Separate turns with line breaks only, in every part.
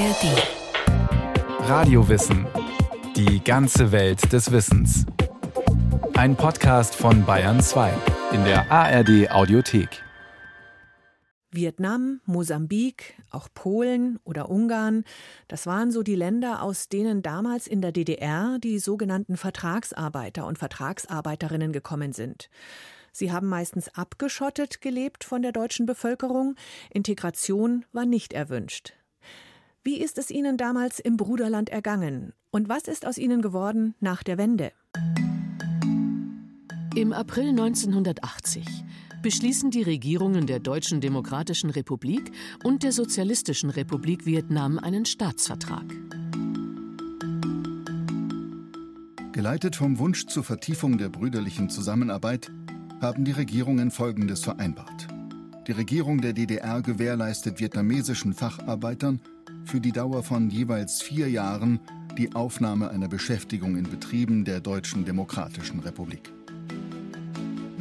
ARD.
Radiowissen. Die ganze Welt des Wissens. Ein Podcast von Bayern 2 in der ARD Audiothek.
Vietnam, Mosambik, auch Polen oder Ungarn, das waren so die Länder, aus denen damals in der DDR die sogenannten Vertragsarbeiter und Vertragsarbeiterinnen gekommen sind. Sie haben meistens abgeschottet gelebt von der deutschen Bevölkerung. Integration war nicht erwünscht. Wie ist es Ihnen damals im Bruderland ergangen? Und was ist aus Ihnen geworden nach der Wende?
Im April 1980 beschließen die Regierungen der Deutschen Demokratischen Republik und der Sozialistischen Republik Vietnam einen Staatsvertrag.
Geleitet vom Wunsch zur Vertiefung der brüderlichen Zusammenarbeit haben die Regierungen Folgendes vereinbart. Die Regierung der DDR gewährleistet vietnamesischen Facharbeitern für die Dauer von jeweils vier Jahren die Aufnahme einer Beschäftigung in Betrieben der Deutschen Demokratischen Republik.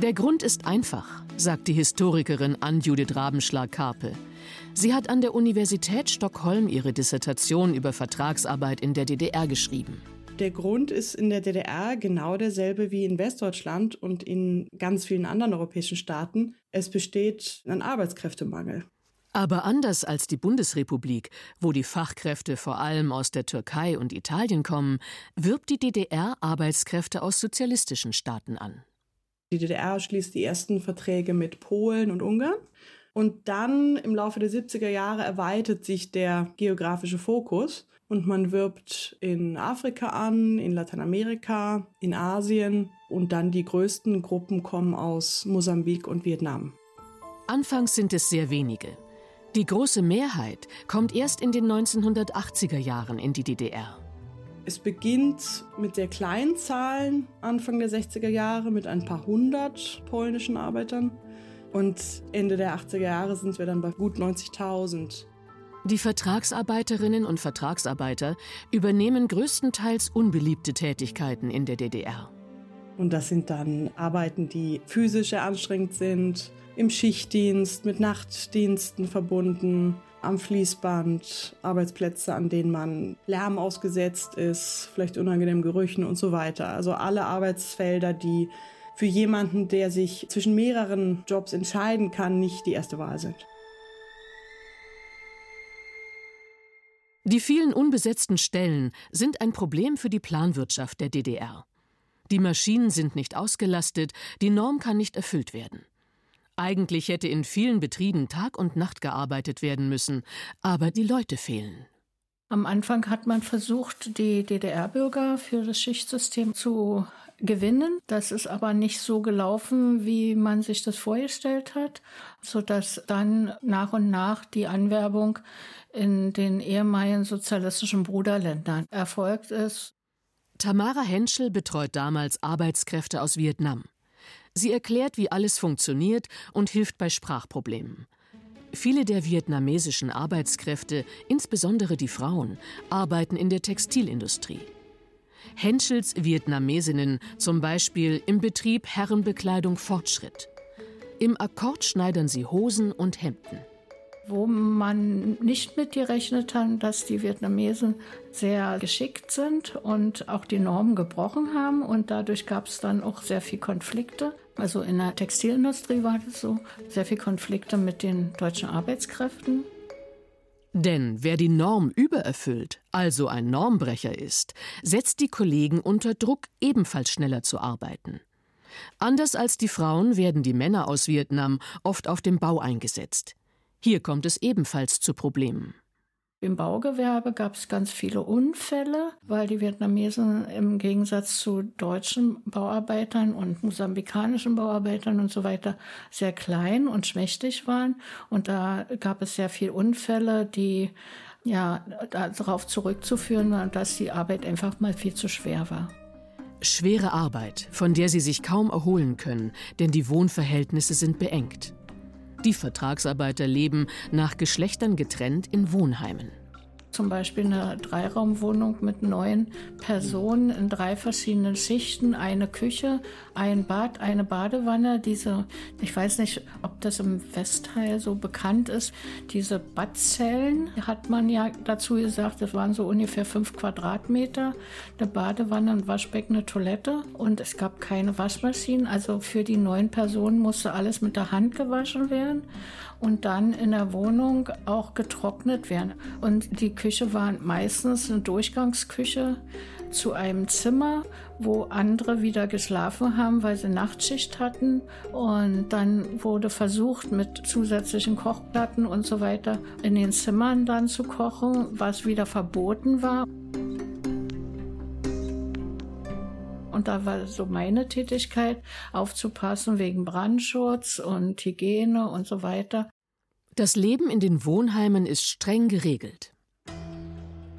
Der Grund ist einfach, sagt die Historikerin Ann-Judith Rabenschlag-Karpe. Sie hat an der Universität Stockholm ihre Dissertation über Vertragsarbeit in der DDR geschrieben.
Der Grund ist in der DDR genau derselbe wie in Westdeutschland und in ganz vielen anderen europäischen Staaten. Es besteht ein Arbeitskräftemangel.
Aber anders als die Bundesrepublik, wo die Fachkräfte vor allem aus der Türkei und Italien kommen, wirbt die DDR Arbeitskräfte aus sozialistischen Staaten an.
Die DDR schließt die ersten Verträge mit Polen und Ungarn. Und dann im Laufe der 70er Jahre erweitert sich der geografische Fokus und man wirbt in Afrika an, in Lateinamerika, in Asien und dann die größten Gruppen kommen aus Mosambik und Vietnam.
Anfangs sind es sehr wenige. Die große Mehrheit kommt erst in den 1980er Jahren in die DDR.
Es beginnt mit sehr kleinen Zahlen Anfang der 60er Jahre mit ein paar hundert polnischen Arbeitern und Ende der 80er Jahre sind wir dann bei gut 90.000.
Die Vertragsarbeiterinnen und Vertragsarbeiter übernehmen größtenteils unbeliebte Tätigkeiten in der DDR.
Und das sind dann Arbeiten, die physisch sehr anstrengend sind, im Schichtdienst, mit Nachtdiensten verbunden, am Fließband, Arbeitsplätze, an denen man Lärm ausgesetzt ist, vielleicht unangenehmen Gerüchen und so weiter. Also alle Arbeitsfelder, die für jemanden, der sich zwischen mehreren Jobs entscheiden kann, nicht die erste Wahl sind.
Die vielen unbesetzten Stellen sind ein Problem für die Planwirtschaft der DDR. Die Maschinen sind nicht ausgelastet, die Norm kann nicht erfüllt werden. Eigentlich hätte in vielen Betrieben Tag und Nacht gearbeitet werden müssen, aber die Leute fehlen.
Am Anfang hat man versucht, die DDR-Bürger für das Schichtsystem zu gewinnen. Das ist aber nicht so gelaufen, wie man sich das vorgestellt hat, sodass dann nach und nach die Anwerbung in den ehemaligen sozialistischen Bruderländern erfolgt ist.
Tamara Henschel betreut damals Arbeitskräfte aus Vietnam. Sie erklärt, wie alles funktioniert und hilft bei Sprachproblemen. Viele der vietnamesischen Arbeitskräfte, insbesondere die Frauen, arbeiten in der Textilindustrie. Henschels Vietnamesinnen zum Beispiel im Betrieb Herrenbekleidung Fortschritt. Im Akkord schneidern sie Hosen und Hemden
wo man nicht mitgerechnet hat, dass die Vietnamesen sehr geschickt sind und auch die Normen gebrochen haben. Und dadurch gab es dann auch sehr viele Konflikte. Also in der Textilindustrie war das so, sehr viele Konflikte mit den deutschen Arbeitskräften.
Denn wer die Norm übererfüllt, also ein Normbrecher ist, setzt die Kollegen unter Druck, ebenfalls schneller zu arbeiten. Anders als die Frauen werden die Männer aus Vietnam oft auf dem Bau eingesetzt. Hier kommt es ebenfalls zu Problemen.
Im Baugewerbe gab es ganz viele Unfälle, weil die Vietnamesen im Gegensatz zu deutschen Bauarbeitern und mosambikanischen Bauarbeitern und so weiter sehr klein und schmächtig waren. Und da gab es sehr viele Unfälle, die ja darauf zurückzuführen waren, dass die Arbeit einfach mal viel zu schwer war.
Schwere Arbeit, von der sie sich kaum erholen können, denn die Wohnverhältnisse sind beengt. Die Vertragsarbeiter leben nach Geschlechtern getrennt in Wohnheimen.
Zum Beispiel eine Dreiraumwohnung mit neun Personen in drei verschiedenen Schichten, eine Küche, ein Bad, eine Badewanne. Diese, ich weiß nicht, ob das im Westteil so bekannt ist, diese Badzellen hat man ja dazu gesagt, das waren so ungefähr fünf Quadratmeter, eine Badewanne, ein Waschbecken, eine Toilette und es gab keine Waschmaschinen. Also für die neun Personen musste alles mit der Hand gewaschen werden und dann in der Wohnung auch getrocknet werden. Und die Küche war meistens eine Durchgangsküche zu einem Zimmer, wo andere wieder geschlafen haben, weil sie Nachtschicht hatten. Und dann wurde versucht, mit zusätzlichen Kochplatten und so weiter in den Zimmern dann zu kochen, was wieder verboten war. Und da war so meine Tätigkeit, aufzupassen wegen Brandschutz und Hygiene und so weiter.
Das Leben in den Wohnheimen ist streng geregelt.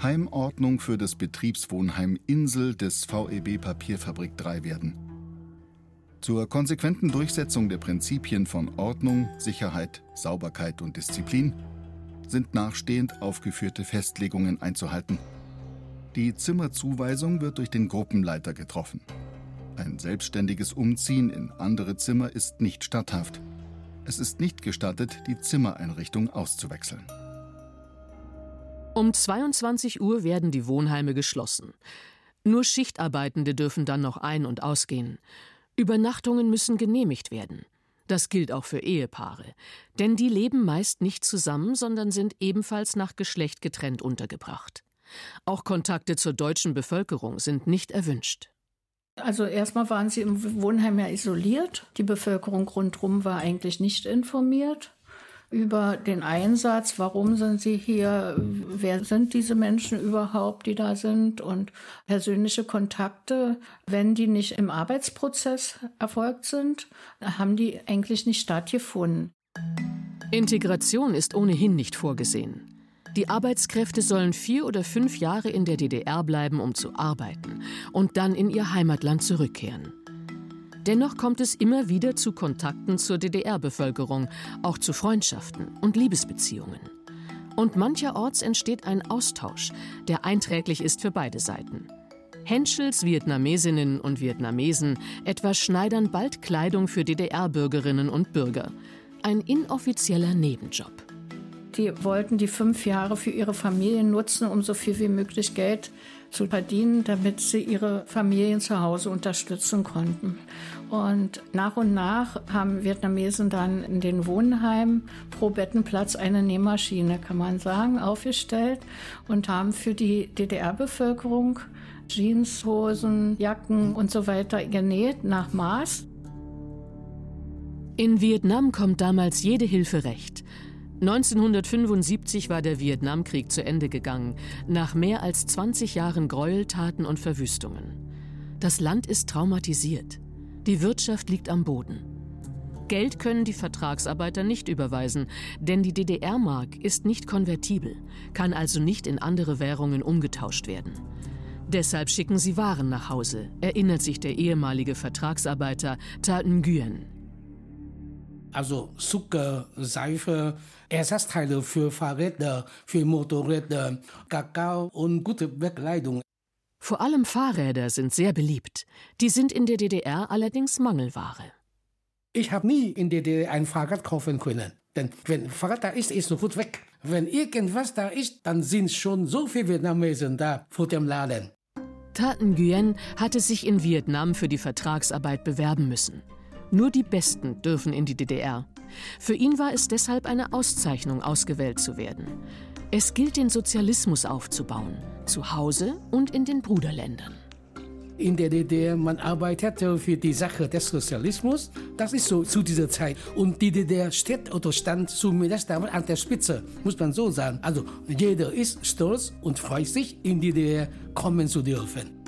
Heimordnung für das Betriebswohnheim Insel des VEB Papierfabrik 3 werden. Zur konsequenten Durchsetzung der Prinzipien von Ordnung, Sicherheit, Sauberkeit und Disziplin sind nachstehend aufgeführte Festlegungen einzuhalten. Die Zimmerzuweisung wird durch den Gruppenleiter getroffen. Ein selbstständiges Umziehen in andere Zimmer ist nicht statthaft. Es ist nicht gestattet, die Zimmereinrichtung auszuwechseln.
Um 22 Uhr werden die Wohnheime geschlossen. Nur Schichtarbeitende dürfen dann noch ein- und ausgehen. Übernachtungen müssen genehmigt werden. Das gilt auch für Ehepaare, denn die leben meist nicht zusammen, sondern sind ebenfalls nach Geschlecht getrennt untergebracht. Auch Kontakte zur deutschen Bevölkerung sind nicht erwünscht.
Also erstmal waren sie im Wohnheim ja isoliert. Die Bevölkerung rundherum war eigentlich nicht informiert über den Einsatz, warum sind sie hier, wer sind diese Menschen überhaupt, die da sind und persönliche Kontakte, wenn die nicht im Arbeitsprozess erfolgt sind, haben die eigentlich nicht stattgefunden.
Integration ist ohnehin nicht vorgesehen. Die Arbeitskräfte sollen vier oder fünf Jahre in der DDR bleiben, um zu arbeiten und dann in ihr Heimatland zurückkehren. Dennoch kommt es immer wieder zu Kontakten zur DDR-Bevölkerung, auch zu Freundschaften und Liebesbeziehungen. Und mancherorts entsteht ein Austausch, der einträglich ist für beide Seiten. Henschels Vietnamesinnen und Vietnamesen etwa schneidern bald Kleidung für DDR-Bürgerinnen und Bürger. Ein inoffizieller Nebenjob.
Die wollten die fünf Jahre für ihre Familien nutzen, um so viel wie möglich Geld zu verdienen, damit sie ihre Familien zu Hause unterstützen konnten. Und nach und nach haben Vietnamesen dann in den Wohnheimen pro Bettenplatz eine Nähmaschine, kann man sagen, aufgestellt und haben für die DDR-Bevölkerung Jeans, Hosen, Jacken und so weiter genäht nach Maß.
In Vietnam kommt damals jede Hilfe recht. 1975 war der Vietnamkrieg zu Ende gegangen, nach mehr als 20 Jahren Gräueltaten und Verwüstungen. Das Land ist traumatisiert. Die Wirtschaft liegt am Boden. Geld können die Vertragsarbeiter nicht überweisen, denn die DDR-Mark ist nicht konvertibel, kann also nicht in andere Währungen umgetauscht werden. Deshalb schicken sie Waren nach Hause, erinnert sich der ehemalige Vertragsarbeiter Ta Nguyen.
Also Zucker, Seife, Ersatzteile für Fahrräder, für Motorräder, Kakao und gute Bekleidung.
Vor allem Fahrräder sind sehr beliebt. Die sind in der DDR allerdings Mangelware.
Ich habe nie in der DDR ein Fahrrad kaufen können. Denn wenn ein Fahrrad da ist, ist sofort weg. Wenn irgendwas da ist, dann sind schon so viele Vietnamesen da vor dem Laden.
Taten Nguyen hatte sich in Vietnam für die Vertragsarbeit bewerben müssen. Nur die Besten dürfen in die DDR. Für ihn war es deshalb eine Auszeichnung, ausgewählt zu werden. Es gilt, den Sozialismus aufzubauen, zu Hause und in den Bruderländern.
In der DDR, man arbeitet für die Sache des Sozialismus. Das ist so zu dieser Zeit. Und die DDR steht oder stand zumindest damals an der Spitze, muss man so sagen. Also jeder ist stolz und freut sich, in die DDR kommen zu dürfen.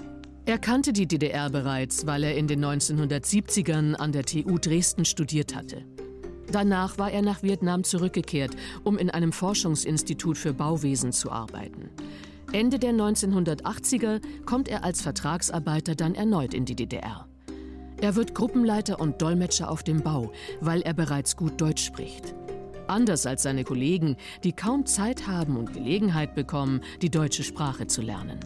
Er kannte die DDR bereits, weil er in den 1970ern an der TU Dresden studiert hatte. Danach war er nach Vietnam zurückgekehrt, um in einem Forschungsinstitut für Bauwesen zu arbeiten. Ende der 1980er kommt er als Vertragsarbeiter dann erneut in die DDR. Er wird Gruppenleiter und Dolmetscher auf dem Bau, weil er bereits gut Deutsch spricht. Anders als seine Kollegen, die kaum Zeit haben und Gelegenheit bekommen, die deutsche Sprache zu lernen.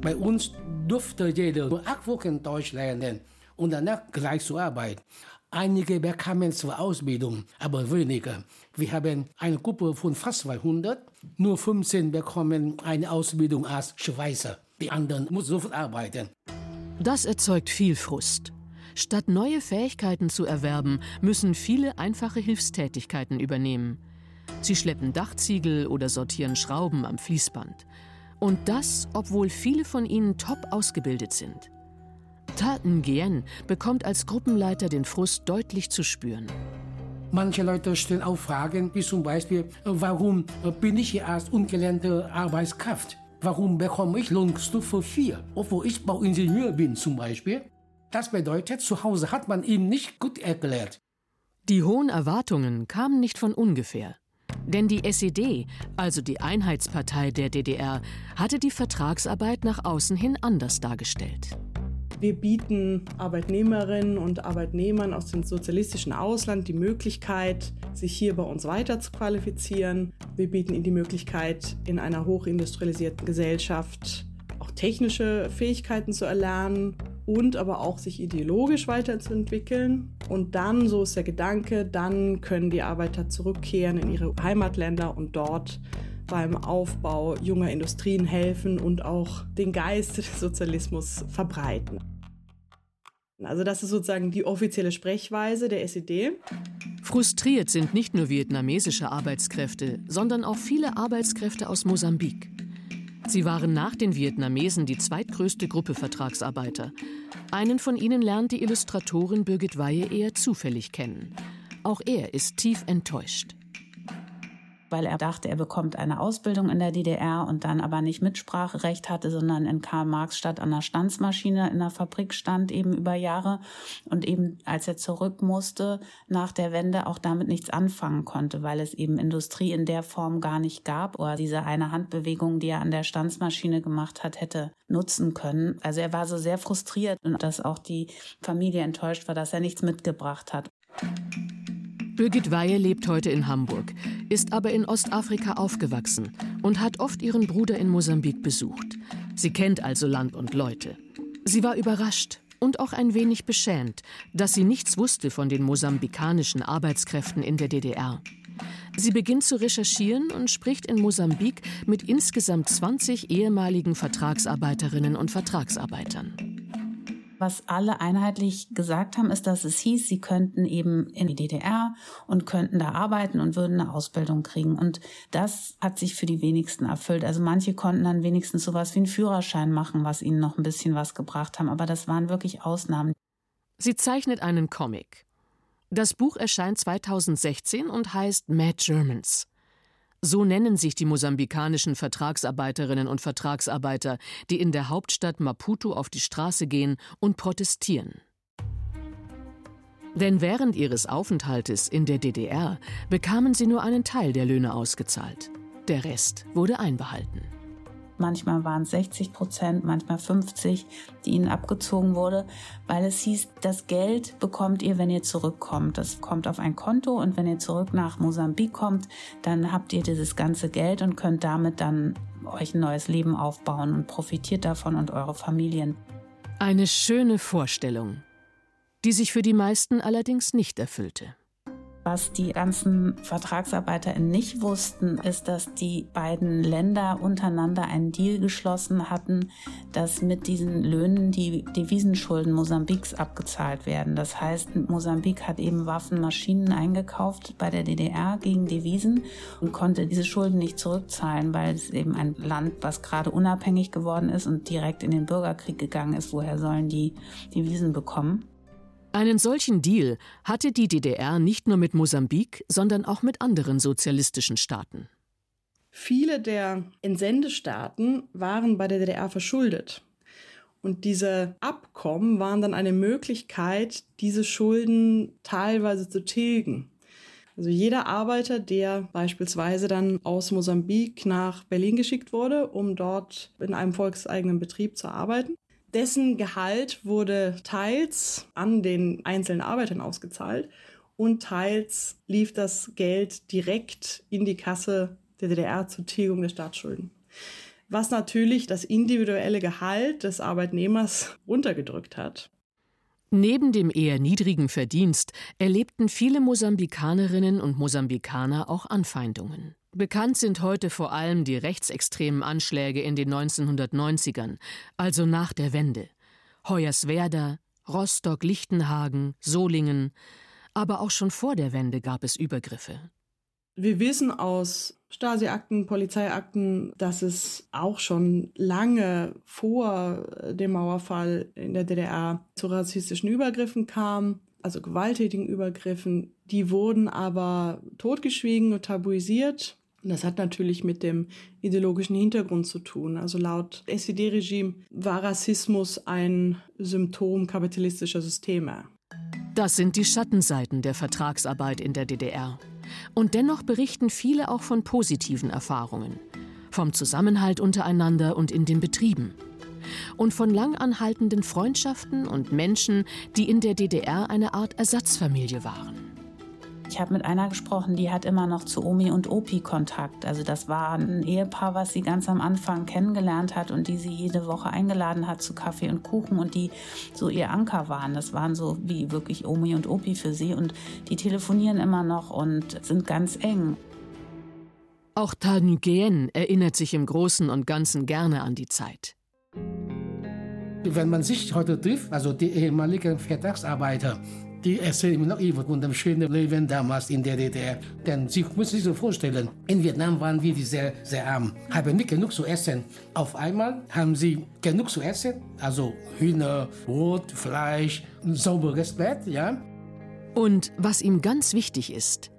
Bei uns durfte jeder acht Wochen Deutsch lernen und danach gleich zur Arbeit. Einige bekamen zwar Ausbildung, aber weniger. Wir haben eine Gruppe von fast 200. Nur 15 bekommen eine Ausbildung als Schweißer. Die anderen mussten sofort arbeiten.
Das erzeugt viel Frust. Statt neue Fähigkeiten zu erwerben, müssen viele einfache Hilfstätigkeiten übernehmen. Sie schleppen Dachziegel oder sortieren Schrauben am Fließband. Und das, obwohl viele von ihnen top ausgebildet sind. Ta Nguyen bekommt als Gruppenleiter den Frust deutlich zu spüren.
Manche Leute stellen auch Fragen, wie zum Beispiel, warum bin ich hier als ungelernte Arbeitskraft? Warum bekomme ich Lohnstufe 4, obwohl ich Bauingenieur bin zum Beispiel? Das bedeutet, zu Hause hat man ihm nicht gut erklärt.
Die hohen Erwartungen kamen nicht von ungefähr. Denn die SED, also die Einheitspartei der DDR, hatte die Vertragsarbeit nach außen hin anders dargestellt.
Wir bieten Arbeitnehmerinnen und Arbeitnehmern aus dem sozialistischen Ausland die Möglichkeit, sich hier bei uns weiter zu qualifizieren. Wir bieten ihnen die Möglichkeit, in einer hochindustrialisierten Gesellschaft auch technische Fähigkeiten zu erlernen und aber auch sich ideologisch weiterzuentwickeln. Und dann, so ist der Gedanke, dann können die Arbeiter zurückkehren in ihre Heimatländer und dort beim Aufbau junger Industrien helfen und auch den Geist des Sozialismus verbreiten. Also das ist sozusagen die offizielle Sprechweise der SED.
Frustriert sind nicht nur vietnamesische Arbeitskräfte, sondern auch viele Arbeitskräfte aus Mosambik. Sie waren nach den Vietnamesen die zweitgrößte Gruppe Vertragsarbeiter. Einen von ihnen lernt die Illustratorin Birgit Weihe eher zufällig kennen. Auch er ist tief enttäuscht
weil er dachte, er bekommt eine Ausbildung in der DDR und dann aber nicht Mitspracherecht hatte, sondern in Karl-Marx-Stadt an der Stanzmaschine in der Fabrik stand eben über Jahre und eben als er zurück musste nach der Wende auch damit nichts anfangen konnte, weil es eben Industrie in der Form gar nicht gab oder diese eine Handbewegung, die er an der Stanzmaschine gemacht hat, hätte nutzen können. Also er war so sehr frustriert und dass auch die Familie enttäuscht war, dass er nichts mitgebracht hat.
Birgit Weihe lebt heute in Hamburg, ist aber in Ostafrika aufgewachsen und hat oft ihren Bruder in Mosambik besucht. Sie kennt also Land und Leute. Sie war überrascht und auch ein wenig beschämt, dass sie nichts wusste von den mosambikanischen Arbeitskräften in der DDR. Sie beginnt zu recherchieren und spricht in Mosambik mit insgesamt 20 ehemaligen Vertragsarbeiterinnen und Vertragsarbeitern.
Was alle einheitlich gesagt haben, ist, dass es hieß, sie könnten eben in die DDR und könnten da arbeiten und würden eine Ausbildung kriegen. Und das hat sich für die wenigsten erfüllt. Also manche konnten dann wenigstens sowas wie einen Führerschein machen, was ihnen noch ein bisschen was gebracht haben. Aber das waren wirklich Ausnahmen.
Sie zeichnet einen Comic. Das Buch erscheint 2016 und heißt Mad Germans. So nennen sich die mosambikanischen Vertragsarbeiterinnen und Vertragsarbeiter, die in der Hauptstadt Maputo auf die Straße gehen und protestieren. Denn während ihres Aufenthaltes in der DDR bekamen sie nur einen Teil der Löhne ausgezahlt. Der Rest wurde einbehalten.
Manchmal waren es 60 Prozent, manchmal 50, die ihnen abgezogen wurde, weil es hieß, das Geld bekommt ihr, wenn ihr zurückkommt. Das kommt auf ein Konto und wenn ihr zurück nach Mosambik kommt, dann habt ihr dieses ganze Geld und könnt damit dann euch ein neues Leben aufbauen und profitiert davon und eure Familien.
Eine schöne Vorstellung, die sich für die meisten allerdings nicht erfüllte.
Was die ganzen VertragsarbeiterInnen nicht wussten, ist, dass die beiden Länder untereinander einen Deal geschlossen hatten, dass mit diesen Löhnen die Devisenschulden Mosambiks abgezahlt werden. Das heißt, Mosambik hat eben Waffenmaschinen eingekauft bei der DDR gegen Devisen und konnte diese Schulden nicht zurückzahlen, weil es eben ein Land, was gerade unabhängig geworden ist und direkt in den Bürgerkrieg gegangen ist. Woher sollen die Devisen bekommen?
Einen solchen Deal hatte die DDR nicht nur mit Mosambik, sondern auch mit anderen sozialistischen Staaten.
Viele der Entsendestaaten waren bei der DDR verschuldet. Und diese Abkommen waren dann eine Möglichkeit, diese Schulden teilweise zu tilgen. Also jeder Arbeiter, der beispielsweise dann aus Mosambik nach Berlin geschickt wurde, um dort in einem volkseigenen Betrieb zu arbeiten, dessen Gehalt wurde teils an den einzelnen Arbeitern ausgezahlt und teils lief das Geld direkt in die Kasse der DDR zur Tilgung der Staatsschulden. Was natürlich das individuelle Gehalt des Arbeitnehmers runtergedrückt hat.
Neben dem eher niedrigen Verdienst erlebten viele Mosambikanerinnen und Mosambikaner auch Anfeindungen. Bekannt sind heute vor allem die rechtsextremen Anschläge in den 1990ern, also nach der Wende. Hoyerswerda, Rostock, Lichtenhagen, Solingen, aber auch schon vor der Wende gab es Übergriffe.
Wir wissen aus Stasi-Akten, Polizeiakten, dass es auch schon lange vor dem Mauerfall in der DDR zu rassistischen Übergriffen kam, also gewalttätigen Übergriffen. Die wurden aber totgeschwiegen und tabuisiert. Das hat natürlich mit dem ideologischen Hintergrund zu tun. Also laut SED-Regime war Rassismus ein Symptom kapitalistischer Systeme.
Das sind die Schattenseiten der Vertragsarbeit in der DDR. Und dennoch berichten viele auch von positiven Erfahrungen. Vom Zusammenhalt untereinander und in den Betrieben. Und von langanhaltenden Freundschaften und Menschen, die in der DDR eine Art Ersatzfamilie waren.
Ich habe mit einer gesprochen, die hat immer noch zu Omi und Opi Kontakt. Also das war ein Ehepaar, was sie ganz am Anfang kennengelernt hat und die sie jede Woche eingeladen hat zu Kaffee und Kuchen und die so ihr Anker waren. Das waren so wie wirklich Omi und Opi für sie und die telefonieren immer noch und sind ganz eng.
Auch Tan Nguyen erinnert sich im Großen und Ganzen gerne an die Zeit.
Wenn man sich heute trifft, also die ehemaligen Vertragsarbeiter, die erzählen mir noch immer von dem schönen Leben damals in der DDR. Denn Sie müssen sich so vorstellen, in Vietnam waren wir sehr, sehr arm, haben nicht genug zu essen. Auf einmal haben sie genug zu essen, also Hühner, Brot, Fleisch, sauberes Bett, ja.
Und was ihm ganz wichtig ist,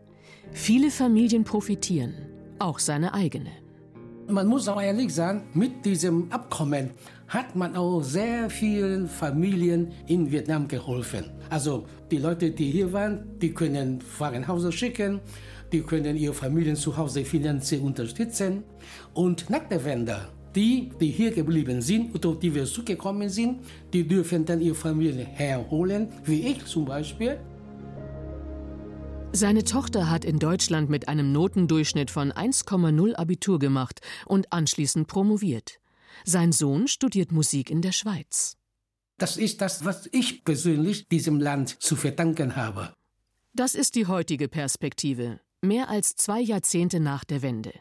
viele Familien profitieren, auch seine eigene.
Man muss auch ehrlich sagen, mit diesem Abkommen hat man auch sehr vielen Familien in Vietnam geholfen. Also die Leute, die hier waren, die können Fragen schicken, die können ihre Familien zu Hause finanziell unterstützen. Und nach der Wende, die, die hier geblieben sind oder die wir zugekommen sind, die dürfen dann ihre Familie herholen, wie ich zum Beispiel.
Seine Tochter hat in Deutschland mit einem Notendurchschnitt von 1,0 Abitur gemacht und anschließend promoviert. Sein Sohn studiert Musik in der Schweiz.
Das ist das, was ich persönlich diesem Land zu verdanken habe.
Das ist die heutige Perspektive, mehr als zwei Jahrzehnte nach der Wende.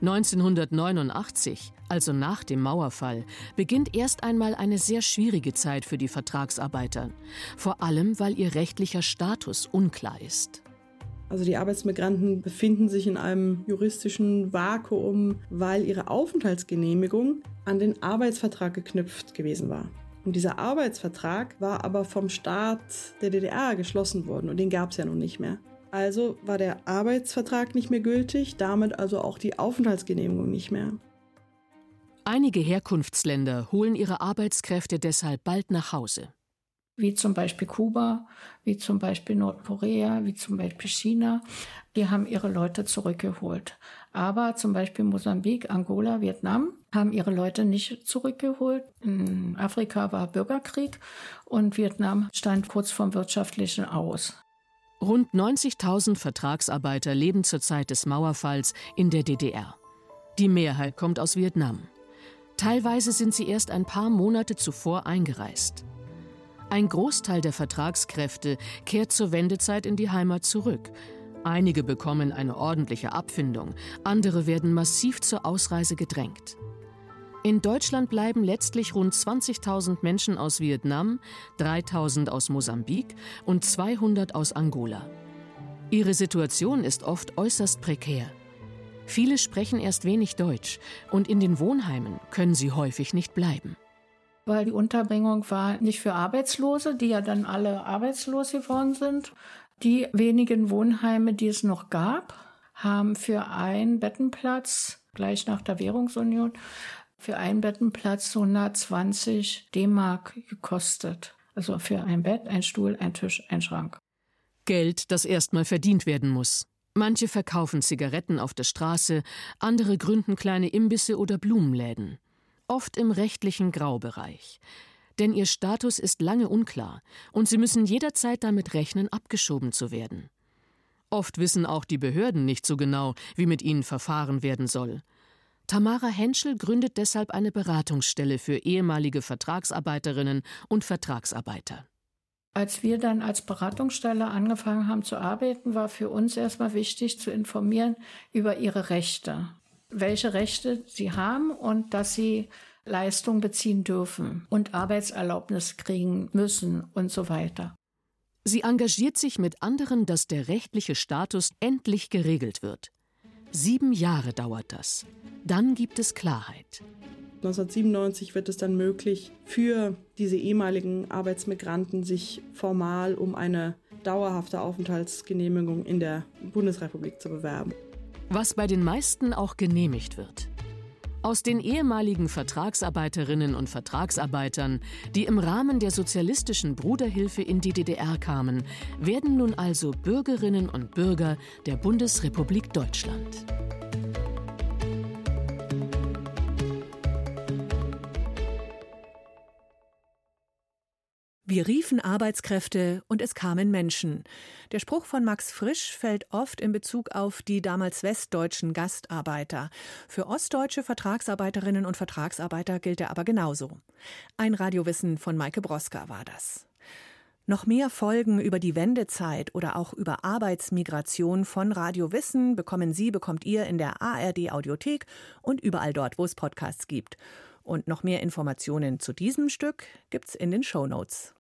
1989, also nach dem Mauerfall, beginnt erst einmal eine sehr schwierige Zeit für die Vertragsarbeiter, vor allem weil ihr rechtlicher Status unklar ist.
Also die Arbeitsmigranten befinden sich in einem juristischen Vakuum, weil ihre Aufenthaltsgenehmigung an den Arbeitsvertrag geknüpft gewesen war. Und dieser Arbeitsvertrag war aber vom Staat der DDR geschlossen worden und den gab es ja nun nicht mehr. Also war der Arbeitsvertrag nicht mehr gültig, damit also auch die Aufenthaltsgenehmigung nicht mehr.
Einige Herkunftsländer holen ihre Arbeitskräfte deshalb bald nach Hause
wie zum Beispiel Kuba, wie zum Beispiel Nordkorea, wie zum Beispiel China. Die haben ihre Leute zurückgeholt. Aber zum Beispiel Mosambik, Angola, Vietnam haben ihre Leute nicht zurückgeholt. In Afrika war Bürgerkrieg und Vietnam stand kurz vorm wirtschaftlichen Aus.
Rund 90.000 Vertragsarbeiter leben zur Zeit des Mauerfalls in der DDR. Die Mehrheit kommt aus Vietnam. Teilweise sind sie erst ein paar Monate zuvor eingereist. Ein Großteil der Vertragskräfte kehrt zur Wendezeit in die Heimat zurück. Einige bekommen eine ordentliche Abfindung, andere werden massiv zur Ausreise gedrängt. In Deutschland bleiben letztlich rund 20.000 Menschen aus Vietnam, 3.000 aus Mosambik und 200 aus Angola. Ihre Situation ist oft äußerst prekär. Viele sprechen erst wenig Deutsch und in den Wohnheimen können sie häufig nicht bleiben
weil die Unterbringung war nicht für Arbeitslose, die ja dann alle arbeitslos geworden sind. Die wenigen Wohnheime, die es noch gab, haben für einen Bettenplatz, gleich nach der Währungsunion, für einen Bettenplatz 120 D-Mark gekostet. Also für ein Bett, ein Stuhl, ein Tisch, ein Schrank.
Geld, das erstmal verdient werden muss. Manche verkaufen Zigaretten auf der Straße, andere gründen kleine Imbisse oder Blumenläden oft im rechtlichen Graubereich. Denn ihr Status ist lange unklar und sie müssen jederzeit damit rechnen, abgeschoben zu werden. Oft wissen auch die Behörden nicht so genau, wie mit ihnen verfahren werden soll. Tamara Henschel gründet deshalb eine Beratungsstelle für ehemalige Vertragsarbeiterinnen und Vertragsarbeiter.
Als wir dann als Beratungsstelle angefangen haben zu arbeiten, war für uns erstmal wichtig zu informieren über ihre Rechte. Welche Rechte sie haben und dass sie Leistung beziehen dürfen und Arbeitserlaubnis kriegen müssen und so weiter.
Sie engagiert sich mit anderen, dass der rechtliche Status endlich geregelt wird. Sieben Jahre dauert das. Dann gibt es Klarheit.
1997 wird es dann möglich, für diese ehemaligen Arbeitsmigranten sich formal um eine dauerhafte Aufenthaltsgenehmigung in der Bundesrepublik zu bewerben.
Was bei den meisten auch genehmigt wird. Aus den ehemaligen Vertragsarbeiterinnen und Vertragsarbeitern, die im Rahmen der sozialistischen Bruderhilfe in die DDR kamen, werden nun also Bürgerinnen und Bürger der Bundesrepublik Deutschland.
Wir riefen Arbeitskräfte und es kamen Menschen. Der Spruch von Max Frisch fällt oft in Bezug auf die damals westdeutschen Gastarbeiter. Für ostdeutsche Vertragsarbeiterinnen und Vertragsarbeiter gilt er aber genauso. Ein Radiowissen von Maike Broska war das. Noch mehr Folgen über die Wendezeit oder auch über Arbeitsmigration von Radio Wissen bekommen Sie, bekommt ihr in der ARD Audiothek und überall dort, wo es Podcasts gibt. Und noch mehr Informationen zu diesem Stück gibt's in den Show Notes.